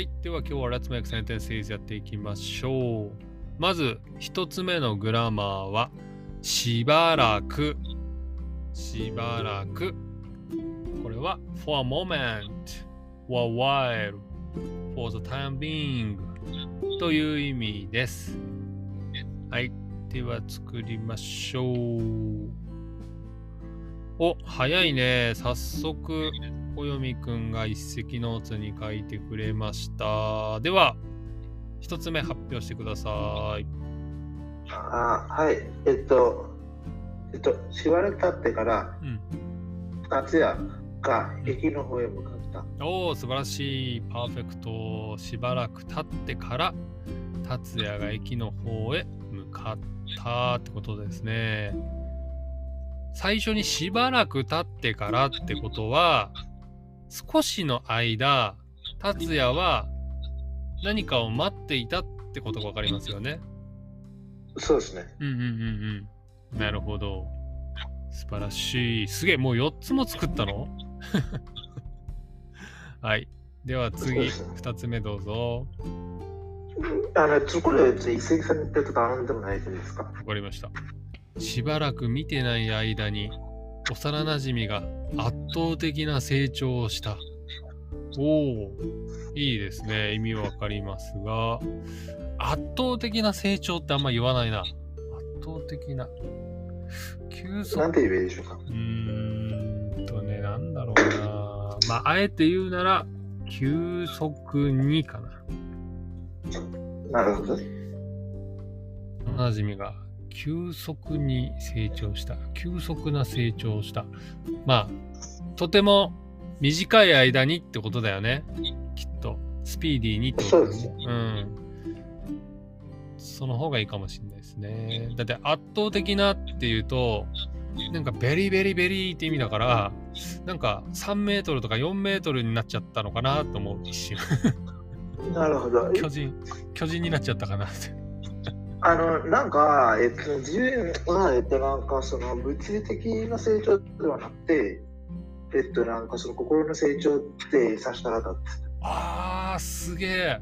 はい。では今日は Let's Make Sentences やっていきましょう。まず、一つ目のグラマーは、しばらく。しばらく。これは、for a moment, for a while, for the time being という意味です。はい。では作りましょう。お、早いね。早速、小読くんが一石ノーツに書いてくれました。では、一つ目発表してください。あはい。えっと、えっと、しばらく経ってから、うん。達也が駅の方へ向かった。おお、素晴らしい。パーフェクト。しばらく経ってから、達也が駅の方へ向かったってことですね。最初にしばらく経ってからってことは、少しの間、達也は何かを待っていたってことがわかりますよね。そうですね。うんうんうんうん。なるほど。素晴らしい。すげえ、もう4つも作ったの？はい。では次、そうですね2つ目どうぞ。あの、ちょこれ、一石さんに言って頼んでもないですか。わかりました。しばらく見てない間に、幼なじみが圧倒的な成長をした。おお、いいですね。意味わかりますが、圧倒的な成長ってあんま言わないな。圧倒的な。急速なんて言えばいいでしょうか。うーんとね、なんだろうな。まあ、あえて言うなら、急速にかな。なるほど。おなじみが急速に成長した。急速な成長をした。まあ、とても短い間にってことだよね。きっと。スピーディーにってことだよね。うん。その方がいいかもしれないですね。だって圧倒的なっていうと、なんかベリーベリーベリーって意味だから、なんか3メートルとか4メートルになっちゃったのかなと思う一瞬。なるほど。巨人、巨人になっちゃったかなって。あの、なんか、えっと、自分は、えっと、なんか、その、物理的な成長ではなくて、えっと、なんか、その、心の成長って指したらだって。あー、すげえ。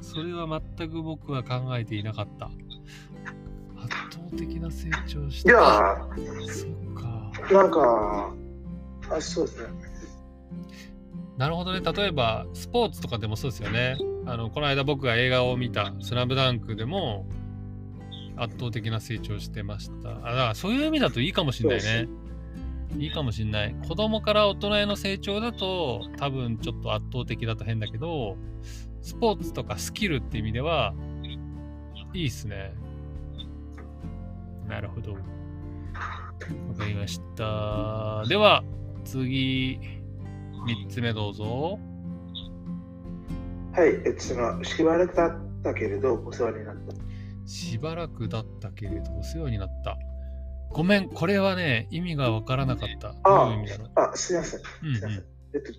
それは全く僕は考えていなかった。圧倒的な成長しいた。や、そっか。なんか、あ、そうですね。なるほどね。例えば、スポーツとかでもそうですよね。あの、この間僕が映画を見た、スラムダンクでも、圧倒的な成長してました。あ、だからそういう意味だといいかもしれないね。いいかもしれない。子供から大人への成長だと、多分ちょっと圧倒的だと変だけど、スポーツとかスキルって意味では、いいっすね。なるほど。わかりました。では、次、3つ目どうぞ。はい、えっと、その、しばらく経ったけれど、お世話になった。しばらくだったけれど、お世話になった。ごめん、これはね、意味がわからなかった。どういう意味だろう。あ、すいません。うんすいません。うえっと、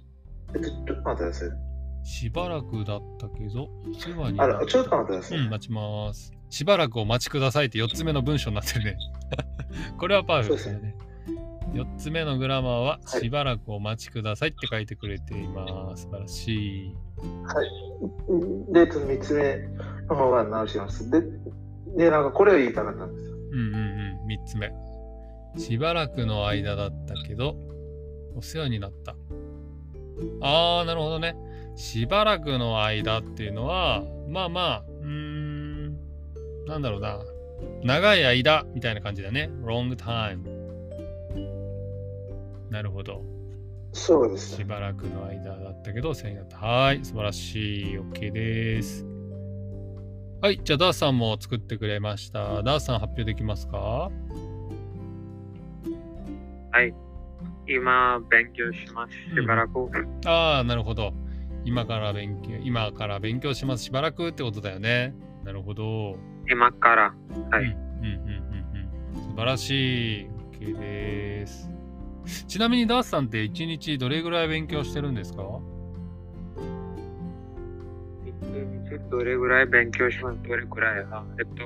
えっと、ちょっと待ってください。ん。しばらくだったけど、お世話になった。ちょっと待ってください。うん、待ちます。しばらくお待ちくださいって4つ目の文章になってるね。これはパーフェクトだね。4つ目のグラマーは、はいしばらくお待ちくださいって書いてくれています。素晴らしい。で、えっと、3つ目の方が直します。で、で、なんかこれを言いたかったんですよ。うんうんうん。3つ目。しばらくの間だったけど、お世話になった。あー、なるほどね。しばらくの間っていうのは、まあまあ、うーん、なんだろうな。長い間みたいな感じだね。long time。なるほど。そうですね。しばらくの間だったけど、お世話になった。はい、素晴らしい。OK です。はい、じゃあダースさんも作ってくれました。ダースさん発表できますか？はい。今、勉強します。しばらく。ああ、なるほど。今から勉強、今から勉強します。しばらくってことだよね。なるほど。今から。はい。うんうんうんうんうん。素晴らしい。OK です。ちなみにダースさんって一日どれぐらい勉強してるんですか？どれぐらい勉強しますどれぐらいあえっと、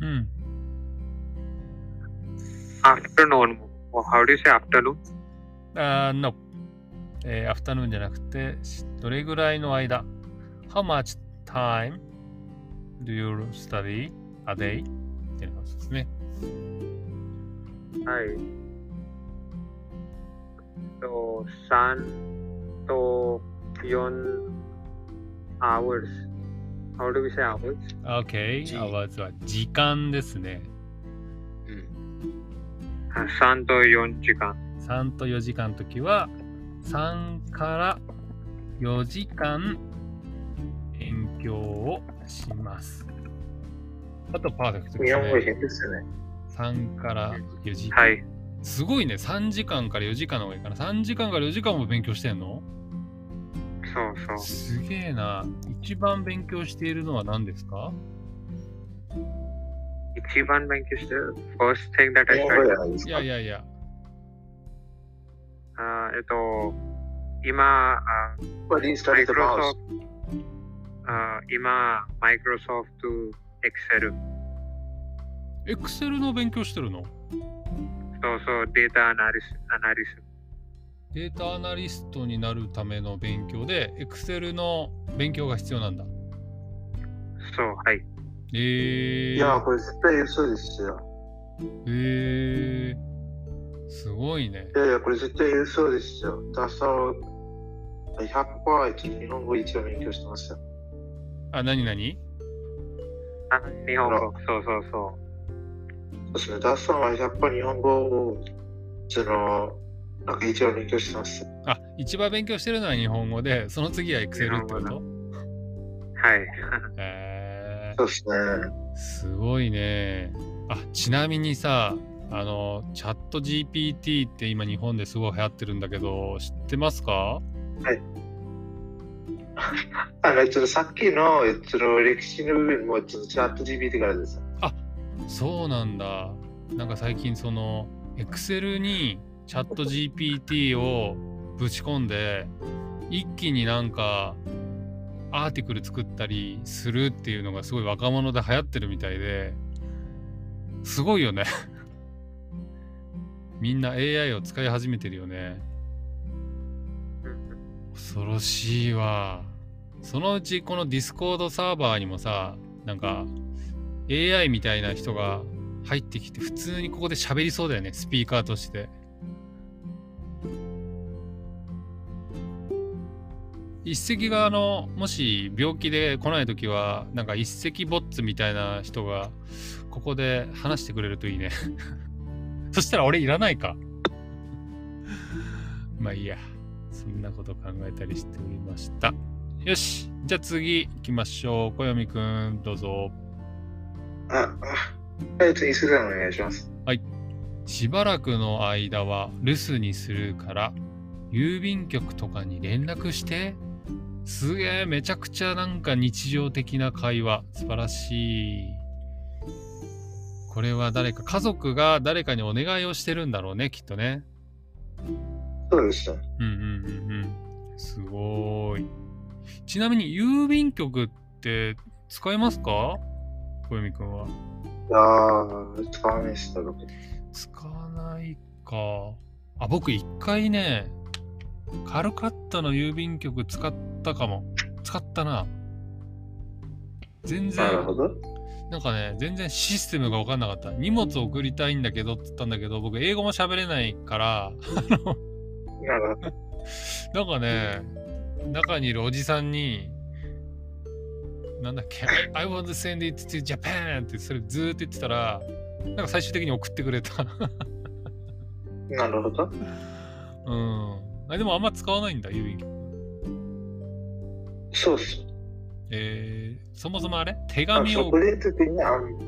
うん。afternoon. Oh, How do you say afternoon? あー、no。えー、アフタヌーンじゃなくて、しどれぐらいの間 How much time do you study a day? っていうのがそうですね。はい。と、3と4 hours. How do we say hours? OK。じ hours は時間ですね。うん。あ3と4時間。3と4時間の時は、3から4時間勉強をします。あとパーフェクトですね。3から4時間。はい。すごいね。3時間から4時間の方がいいかな。3時間から4時間も勉強してんの？そうそう。すげえな。一番勉強しているのは何ですか？一番勉強してる？First thing that I started. いやいやいや。あえっと、今、あ What you study the most? Microsoft、あ今、Microsoft Excel。Excel の勉強してるの？そうそう、データアナリスアナリス。データアナリストになるための勉強で、Excel の勉強が必要なんだ。そう、はい。えー、いや、これ絶対嘘ですよ。えー、すごいねい。やいや、これ絶対嘘ですよ。ダサを100%日本語一番勉強してますよ。あ、なになにあ日本語。そうそうそそうですね。ダッサンは100%日本語を、その、なんか一番勉強してます。あ、一番勉強してるのは日本語で、その次は Excel ってこと？う。はい。えそうですね。ー、すごいね。あ、ちなみにさ、あの、チャット GPT って今日本ですごい流行ってるんだけど、知ってますか？あの、ちょっとさっきの、えっと、歴史の部分も、ちょっとチャット GPT からです。そうなんだ。なんか最近その Excel にチャット GPT をぶち込んで一気になんかアーティクル作ったりするっていうのがすごい若者で流行ってるみたいですごいよね。みんな AI を使い始めてるよね。恐ろしいわ。そのうちこの Discord サーバーにもさ、なんか AI みたいな人が入ってきて普通にここで喋りそうだよね、スピーカーとして。一石があの、もし病気で来ないときは、なんか一石ボッツみたいな人がここで話してくれるといいね。そしたら俺いらないか。まあいいや。そんなこと考えたりしておりました。よし。じゃあ次行きましょう。小読くん、どうぞ。あ、あ、はい、次、すぐお願いします。しばらくの間は留守にするから郵便局とかに連絡してすげえめちゃくちゃなんか日常的な会話。素晴らしい。これは誰か家族が誰かにお願いをしてるんだろうねきっとね。そうですね。うんうんうんうん。すごい。ちなみに郵便局って使えますか？小読くんは。いやー、使わないです。使わないか。あ、僕一回ね、カルカッタの郵便局使ったかも。使ったな。全然な、るほど。なんかね、全然システムが分かんなかった。荷物送りたいんだけどって言ったんだけど、僕英語も喋れないから、なるほど。なんかね、中にいるおじさんに、なんだっけ、I want to send it to Japan ってそれずーっと言ってたら、なんか最終的に送ってくれた。なるほど。うん。あでもあんま使わないんだ、郵便局。そうっす。えー、そもそもあれ？手あ紙をの個、人的にあん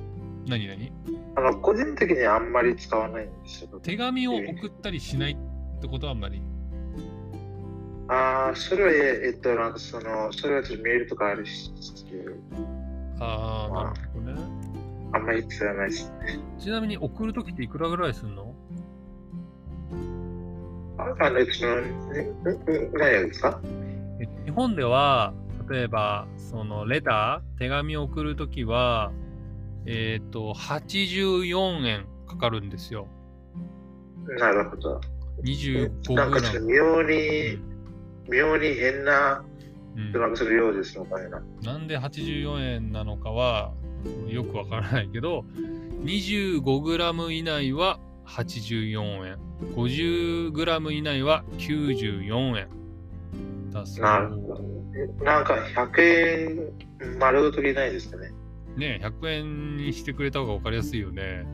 何何？あの個人的にあんまり使わないんですよ。手紙を送ったりしないってことはあんまり？ああ、それは、えっと、なんかその、それはちょっとメールとかあるし、ああ、まあなるほどね。あんまり使わないです。ちなみに送るときっていくらぐらいすんの？あの、えっと、ね何やですか日本では、例えば、そのレター、手紙を送るときは、えっ、と、84円かかるんですよ。なるほど。25なんかちょっと。妙に、妙に変なうんなんかそれようですのかねな。なんで84円なのかはよくわからないけど 25g 以内は84円。50g 以内は94円。だそう。なるほど。なんか100円丸ごと入れないですかね。ね100円にしてくれた方が分かりやすいよね。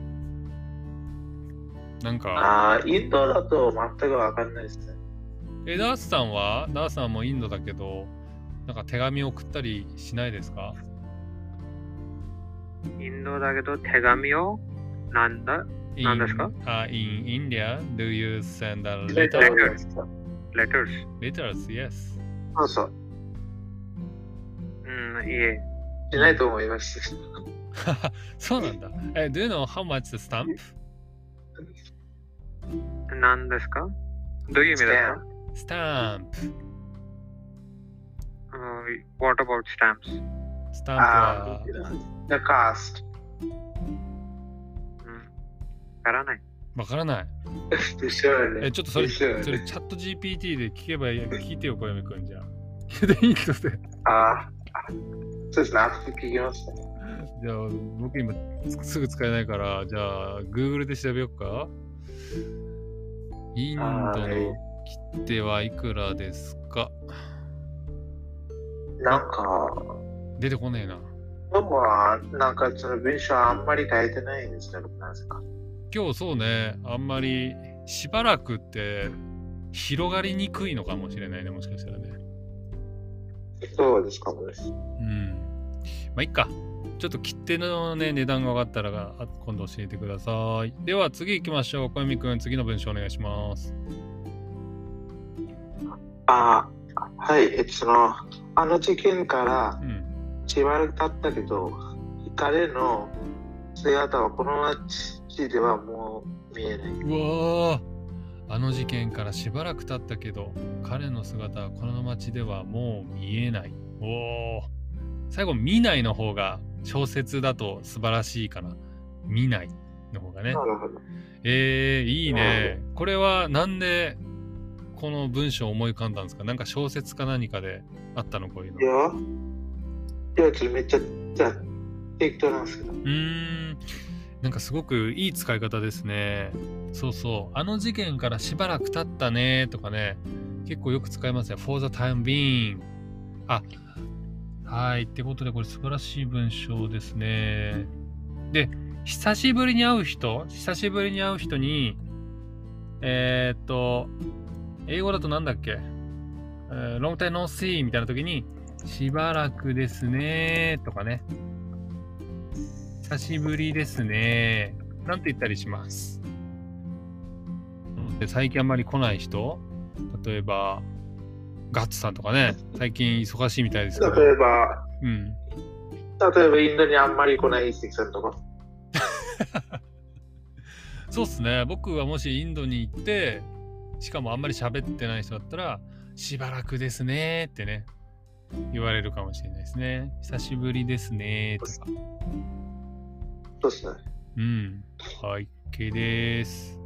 なんか。ああ、インドだと全くわかんないですね。えダースさんは？ダースさんもインドだけどなんか手紙送ったりしないですか？インドだけど手紙をなんだ？In- 何ですかあ in India, do you send a レタ letter? ーですか letters? Letters, yes. そうそう。うん、いえ。しないと思います。そうなんだ。え、do you know how much the stamp? 何ですかどういう意味ですか Stamp. うん ?What about stamps? スタンプあはあ、the cost. からない。わからない。でしょうえ、ね。ちょっとそれ、でしょうねそれチャット GPT で聞けばいいや。聞いてよ、小読くんじゃあ。聞いていいので。ああ、あそうですね。後で聞きますね。じゃあ、僕今すぐ使えないから、じゃあ、Google で調べようか。インドの切手はいくらですか？なんか、出てこねえな。僕は、なんかその文章あんまり書いてないんですね、僕なんですか。今日そうね、あんまりしばらくって広がりにくいのかもしれないね、もしかしたらね。そうですかもです。うん。まあ、いっか。ちょっと切手のね、値段が分かったらあ今度教えてください。では次行きましょう。小泉くん、次の文章お願いします。ああ、はい、えっと、その、あの事件からうん。しばらく経ったけど、彼の姿はこの街ではもう見えない。うわーあの事件からしばらく経ったけど、彼の姿はこの街ではもう見えない。おお。最後、見ないの方が小説だと素晴らしいかな。見ないの方がね。なるほど。えー、いいね。これはなんでこの文章を思い浮かんだんですか？なんか小説か何かであったのこういうの。いや、いや、めっちゃ、適当なんですけど。うーん。なんかすごくいい使い方ですね。そうそう。あの事件からしばらく経ったねとかね。結構よく使いますね。for the time being. あ、はい。ってことでこれ素晴らしい文章ですね。で、久しぶりに会う人、久しぶりに会う人に、えー、っと、英語だとなんだっけ、えー、long time no see みたいな時に、しばらくですねとかね。久しぶりですね。なんて言ったりします？で最近あんまり来ない人？例えば、ガッツさんとかね、最近忙しいみたいですけど。例えば、うん。例えばインドにあんまり来ない一石さんとか。そうっすね。僕はもしインドに行って、しかもあんまり喋ってない人だったら、しばらくですねってね、言われるかもしれないですね。久しぶりですねとか。そうですね。うん。はい、OK です。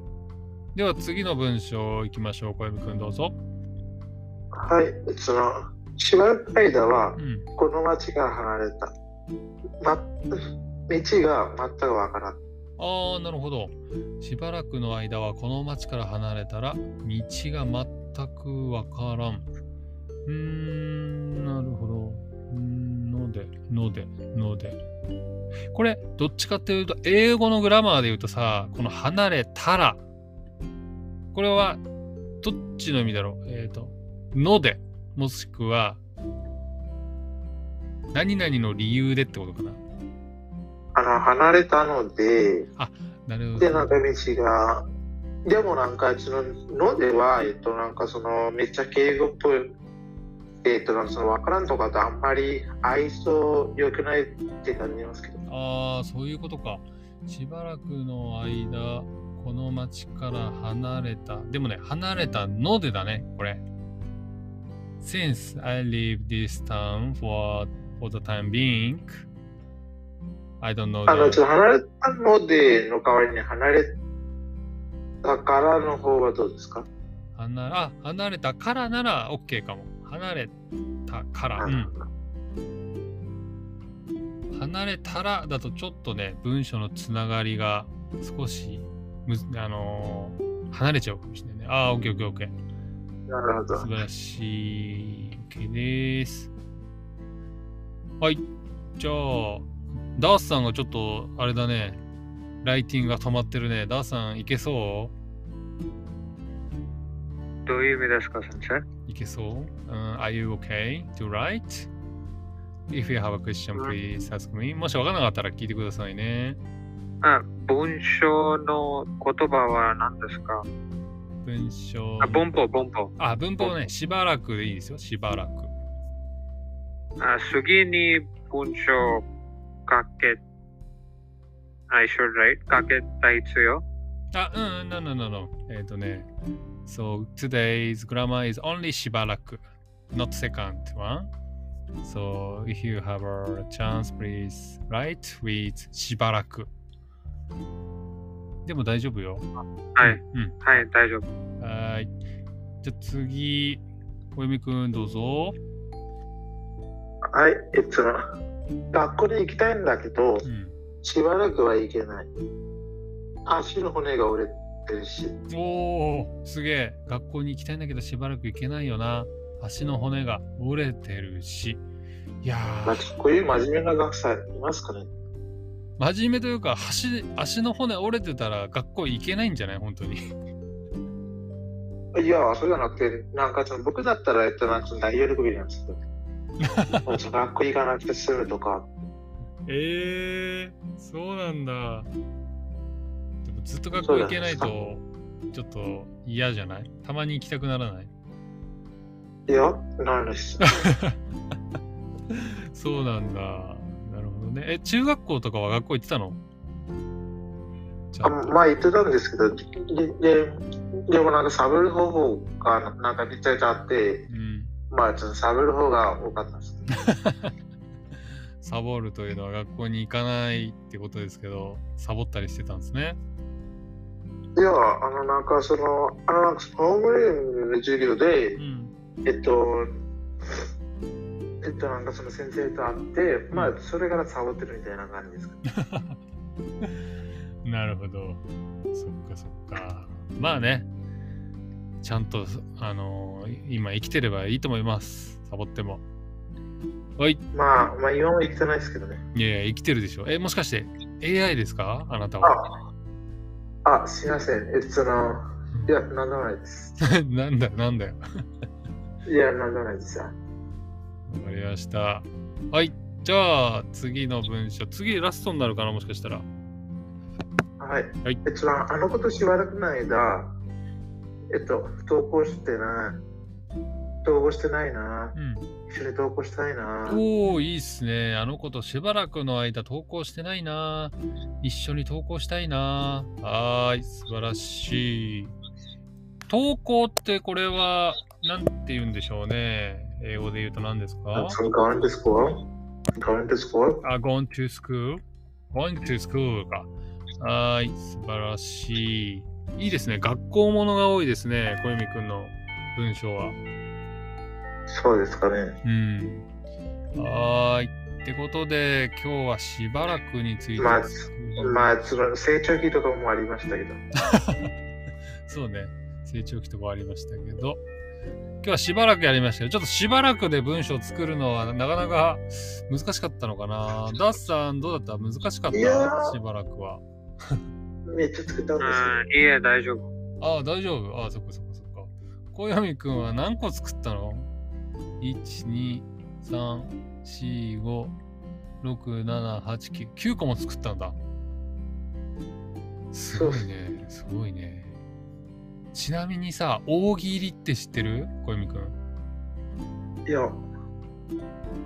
では次の文章行きましょう。小籔くんどうぞ。はい、その、しばらく間はう、ん。この町から離れた。ま、道が全くわからん。ああ、なるほど。しばらくの間はこの町から離れたら道が全くわからん。うーん、なるほど。ので、ので、ので。これ、どっちかっていうと、英語のグラマーで言うとさ、この離れたら、これは、どっちの意味だろう？えっ、と、ので、もしくは、何々の理由でってことかな？あの、離れたので、なるほで、ど。なんか道が、でもなんか、その、のでは、えっと、なんかその、めっちゃ敬語っぽい、えっと、なんかその、わからんとかとあんまり愛想良くないって感じますけど。ああ、そういうことか。しばらくの間、この町から離れた。でもね、離れたのでだね、これ。Since I leave this town for, for the time being, I don't know あの、ち.ょっと離れたのでの代わりに離れたからの方はどうですか？離あ、離れたからなら OK かも。離れたから、うはいん、離れたらだとちょっとね、文章のつながりが少しむず、あのー離れちゃうかもしれないね。ああ、オッケーオッケーオッケー。なるほど素。晴らしい。OK です。はい。じゃあ、ダースさんがちょっと、あれだね。ライティングが止まってるね。ダースさん、いけそどういう意味ですか、先生？ういけそう、うん、?Are you okay to write? If you have a question, うん please ask me. もしわからなかったら聞いてくださいね。あ、文章の言葉は何ですか？文章。あ、文法、文法。あ、文法ね。しばらくでいいですよ。しばらく。あ次に文章かけ、I should write かけた必要あ、うん、no, no, no, no. えっ、とね。So, today's grammar is only しばらく。not second one. So, if you have a chance, please write with しばらく。でも大丈夫よ。はい、うん。はい、大丈夫。はーい。じゃあ次、小泉くんどうぞ。はい、えっと、学校に行きたいんだけど、うん。しばらくは行けない。足の骨が折れてるし。おー、すげえ。学校に行きたいんだけどしばらく行けないよな。足の骨が折れてるし。いやあ、こういう真面目な学生いますかね真面目というか足足の骨折れてたら学校行けないんじゃない？本当にいや、そうじゃなくて、なんかその僕だったら、えっと、なんか大喜びなんですけど、学校行かなくて済むとか、えー、そうなんだずっと学校行けないとちょっと嫌じゃない？たまに行きたくならない？いや、ないです。そうなんだ。なるほどね。え中学校とかは学校行ってたの？あまあ言ってたんですけど、でででもなんかサボる方法がなんかめちゃくちゃあって、うん。まあちょっとサボる方が多かったです。サボるというのは学校に行かないってことですけどサボったりしてたんですねいや、あのなんかその、あのなんかホームルームの授業でう、んえっと、えっとなんかその先生と会って、まあそれからサボってるみたいな感じですか。なるほど。そっかそっか。まあね、ちゃんと、あのー今生きてればいいと思います。サボっても。はい。まあ、まあ今も生きてないですけどね。いやいや、生きてるでしょ。え、もしかして AI ですか？あなたは。あ、あ、すいません。えっと、その、いや、なんでもないです。なんだよ、なんだよ。いや、なんでもないですよ。わかりました。はい。じゃあ、次の文章。次、ラストになるかな、もしかしたら。はい。はいえっと、あのことしばらくの間、えっと、投稿してない。投稿してないな。うん。一緒に投稿したいな。おー、いいっすね。あの子としばらくの間投稿してないな。一緒に投稿したいな。はーい、素晴らしい。投稿ってこれは、なんて言うんでしょうね。英語で言うと何ですか？I'm going to school. Going to school. あ、going to school? going to school か。はーい、素晴らしい。いいですね。学校ものが多いですね。小泉くんの文章は。そうですかね。うん。はーい。ってことで、今日はしばらくについて。まあまあ、その成長期とかもありましたけど。そうね。成長期とかありましたけど。今日はしばらくやりましたけど、ちょっとしばらくで文章を作るのはなかなか難しかったのかな。ダッさん、どうだった？難しかった？ーしばらくは。めっちゃ作ったんですうん、いいえ、大丈夫。ああ、大丈夫？ああ、そっかそっかそっか。小闇くんは何個作ったの？?1、2、3、4、5、6、7、8、9。9個も作ったんだ。すごいね。すごいね。ちなみにさ、大喜利って知ってる？小闇くん。よ。いや、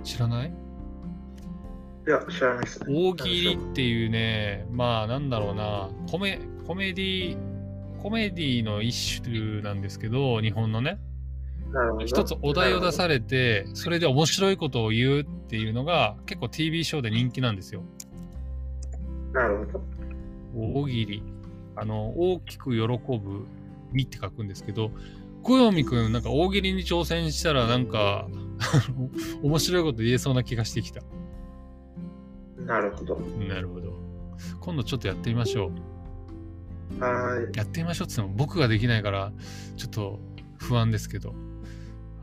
知らない？いや、知らないですね。大喜利っていうね、まあなんだろうな、コメコメディ、コメディの一種なんですけど、日本のね。一つお題を出されて、それで面白いことを言うっていうのが結構 TV ショーで人気なんですよ。なるほど。大喜利。あの、大きく喜ぶ、みって書くんですけど、小読くん、なんか大喜利に挑戦したら、なんか、面白いこと言えそうな気がしてきた。なるほど。なるほど。今度ちょっとやってみましょう。はい。やってみましょうって言っても僕ができないから、ちょっと不安ですけど。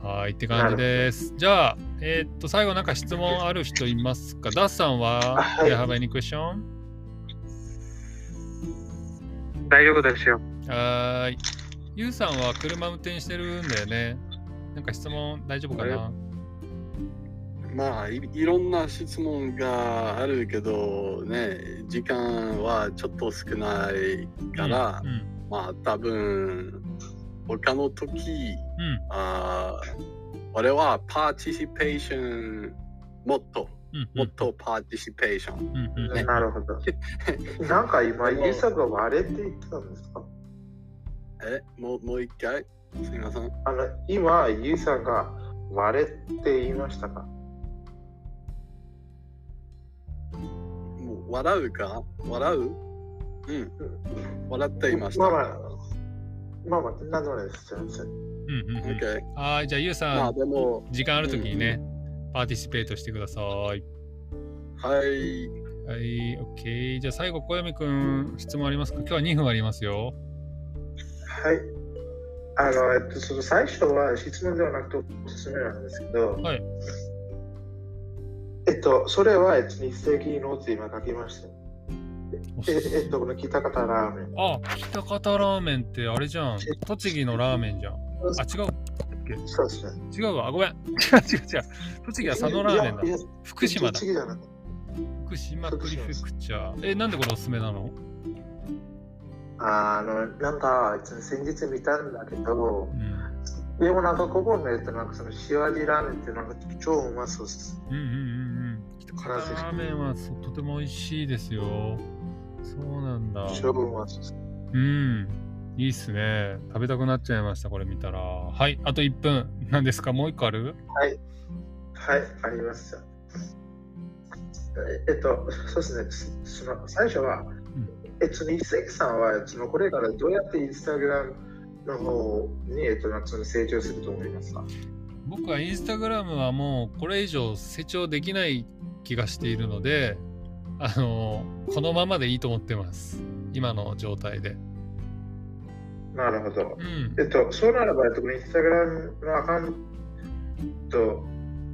はい、って感じです。じゃあ、えーっと、最後なんか質問ある人いますか？ダッさんは、はい Do you have any question? 大丈夫ですよ。はーい。ゆうさんは車運転してるんだよね。なんか質問大丈夫かな？まあい、いろんな質問があるけどね、時間はちょっと少ないから、うん。まあ多分他の時、うん。あー俺は participation もっとうん。もっと participation、うん。うん。うんなるほど。なんか今、ユーサが割れって言ってたんですか？えもうもう一回？すみませんあの今、ユーさんが割れって言いましたか？もう笑うか？笑う？うん笑っていました、まあまあ、まあまあ、なんでもないです。すいません。うん。うん。うんはーい、じゃあゆうさん、まあでも時間あるときにね、パーティシペートしてください。はいはい、OK。じゃあ最後、小読くん、質問ありますか？今日は2分ありますよ。はい。あの、えっと、その最初は質問ではなくておすすめなんですけど、はい。えっと、それは、えっと、日赤ノーツ今書きました。ええっと、この北方ラーメン。あ、北方ラーメンってあれじゃん。栃木のラーメンじゃん。あ、違う。そうですね。違うわ。あごめん。違う違う違う。栃木は佐野ラーメンだ福島だ。福島プリフェクチャー。え、なんでこれおすすめなのあの、なんか、先日見たんだけどう、ん。でもなんかここのえっと、なんかその塩味ラーメンってなんか超うまそうです。うんうんうんうん。ラーメンはとても美味しいですよ。そうなんだ。超うまそうん。いいっすね。食べたくなっちゃいました、これ見たら。はい、あと1分。何ですか？もう1個ある？はい、あります。えっと、そうですね、その最初は、えっと、日赤さんはそのこれからどうやってインスタグラムの方に、えっと、なんかその成長すると思いますか？僕はインスタグラムはもうこれ以上成長できない気がしているので、あの、このままでいいと思ってます。今の状態で。なるほど。うん。えっと、そうならば、えっと、インスタグラムのアカウント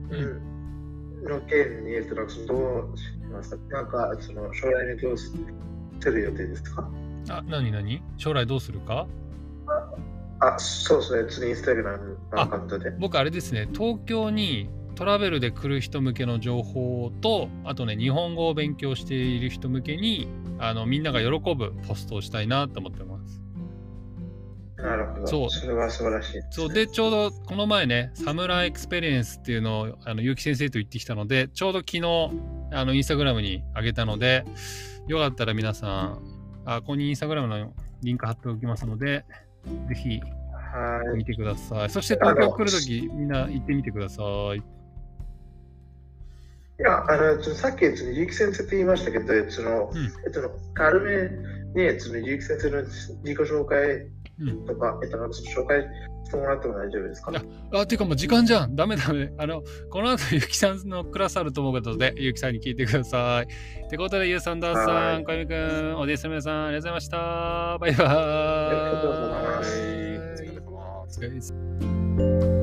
うんの件に、えっと、なんかそのどうしますか？なんか、その将来にどうする予定ですか？あ、なになに将来どうするか？あ、そうですね、インスタグラムのアカウントで。僕あれですね、東京にトラベルで来る人向けの情報と、あとね、日本語を勉強している人向けに、あのみんなが喜ぶポストをしたいなと思ってます。なるほど。そうそれは素晴らしいです、そうで、ちょうどこの前ね、 Samurai Experience っていうのをあの結城先生と行ってきたので、ちょうど昨日、あのインスタグラムに上げたので、よかったら皆さん、あここにインスタグラムのリンク貼っておきますので、ぜひはい。見てください。そして東京来るとき、みんな行ってみてください。いや、あの、さっき、その結城先生って言いましたけど、その、うんえっと、軽めに、その結城先生の自己紹介うんとか、えっと、なんかその紹介してもらっても大丈夫ですか？あ、ていうかもう時間じゃん。ダメダメ。あの、この後、ゆきさんのクラスあると思うことで、ゆきさんに聞いてください。ってことで、ゆうさん、だーさん、はいかゆみくん、おです皆さん、ありがとうございました。バイバーイ。ありがとうございますお疲れ様です